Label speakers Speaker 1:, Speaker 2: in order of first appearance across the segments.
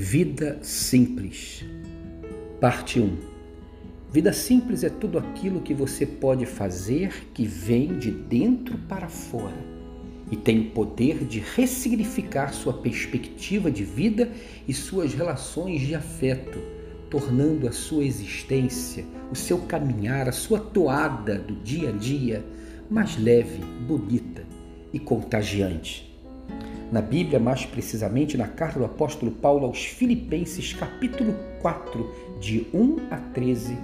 Speaker 1: Vida Simples, Parte 1. Vida simples é tudo aquilo que você pode fazer que vem de dentro para fora e tem o poder de ressignificar sua perspectiva de vida e suas relações de afeto, tornando a sua existência, o seu caminhar, a sua toada do dia a dia mais leve, bonita e contagiante na Bíblia, mais precisamente na carta do apóstolo Paulo aos Filipenses, capítulo 4, de 1 a 13,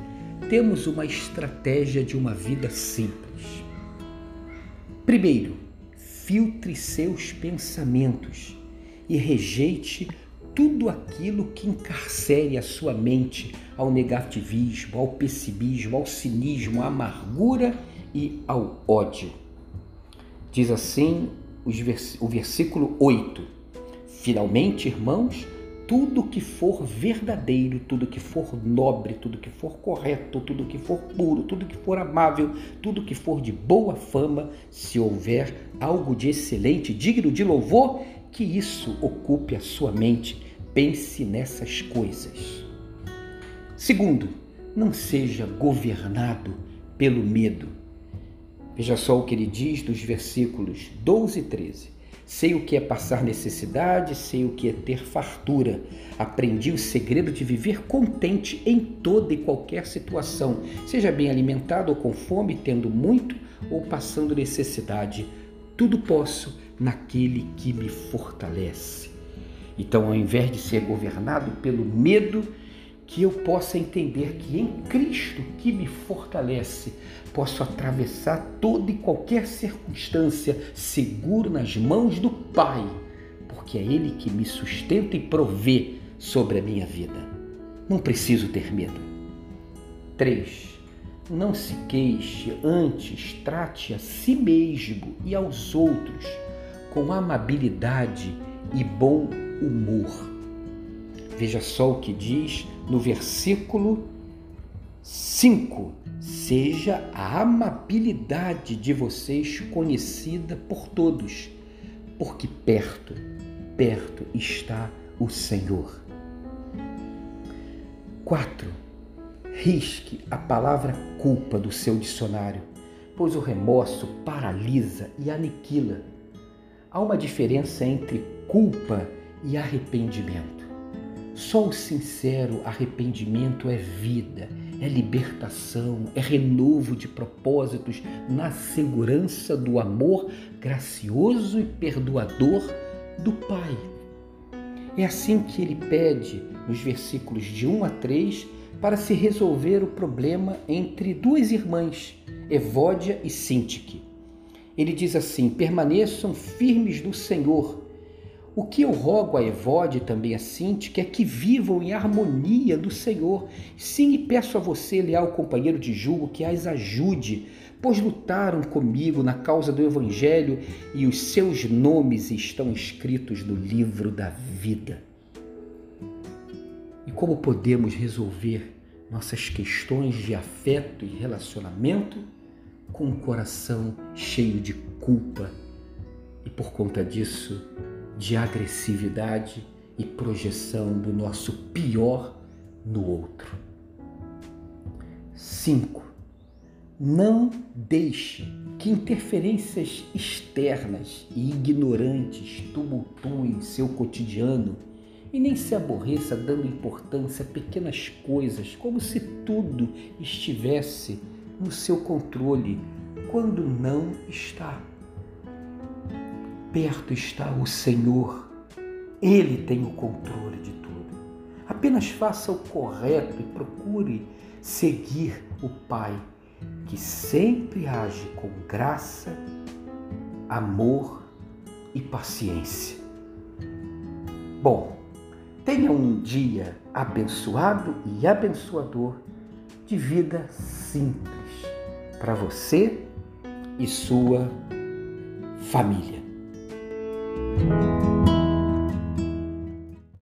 Speaker 1: temos uma estratégia de uma vida simples. Primeiro, filtre seus pensamentos e rejeite tudo aquilo que encarcere a sua mente ao negativismo, ao pessimismo, ao cinismo, à amargura e ao ódio. Diz assim o versículo 8. Finalmente, irmãos, tudo que for verdadeiro, tudo que for nobre, tudo que for correto, tudo que for puro, tudo que for amável, tudo que for de boa fama, se houver algo de excelente, digno de louvor, que isso ocupe a sua mente. Pense nessas coisas. Segundo, não seja governado pelo medo Veja só o que ele diz dos versículos 12 e 13. Sei o que é passar necessidade, sei o que é ter fartura. Aprendi o segredo de viver contente em toda e qualquer situação, seja bem alimentado ou com fome, tendo muito ou passando necessidade. Tudo posso naquele que me fortalece. Então, ao invés de ser governado pelo medo, que eu possa entender que em Cristo que me fortalece, posso atravessar toda e qualquer circunstância seguro nas mãos do Pai, porque é Ele que me sustenta e provê sobre a minha vida. Não preciso ter medo. 3. Não se queixe, antes trate a si mesmo e aos outros com amabilidade e bom humor Veja só o que diz no versículo 5: Seja a amabilidade de vocês conhecida por todos, porque perto, perto está o Senhor. 4. Risque a palavra culpa do seu dicionário, pois o remorso paralisa e aniquila. Há uma diferença entre culpa e arrependimento. Só o sincero arrependimento é vida, é libertação, é renovo de propósitos na segurança do amor gracioso e perdoador do Pai. É assim que ele pede nos versículos de 1 a 3 para se resolver o problema entre duas irmãs, Evódia e Sintique. Ele diz assim: permaneçam firmes no Senhor o que eu rogo a Evode também a Cinti, é que vivam em harmonia do Senhor. Sim, e peço a você, leal companheiro de julgo, que as ajude, pois lutaram comigo na causa do Evangelho e os seus nomes estão escritos no livro da vida. E como podemos resolver nossas questões de afeto e relacionamento com um coração cheio de culpa e por conta disso de agressividade e projeção do nosso pior no outro. 5. Não deixe que interferências externas e ignorantes tumultuem seu cotidiano e nem se aborreça dando importância a pequenas coisas, como se tudo estivesse no seu controle, quando não está perto está o Senhor. Ele tem o controle de tudo. Apenas faça o correto e procure seguir o Pai, que sempre age com graça, amor e paciência. Bom, tenha um dia abençoado e abençoador de vida simples para você e sua família.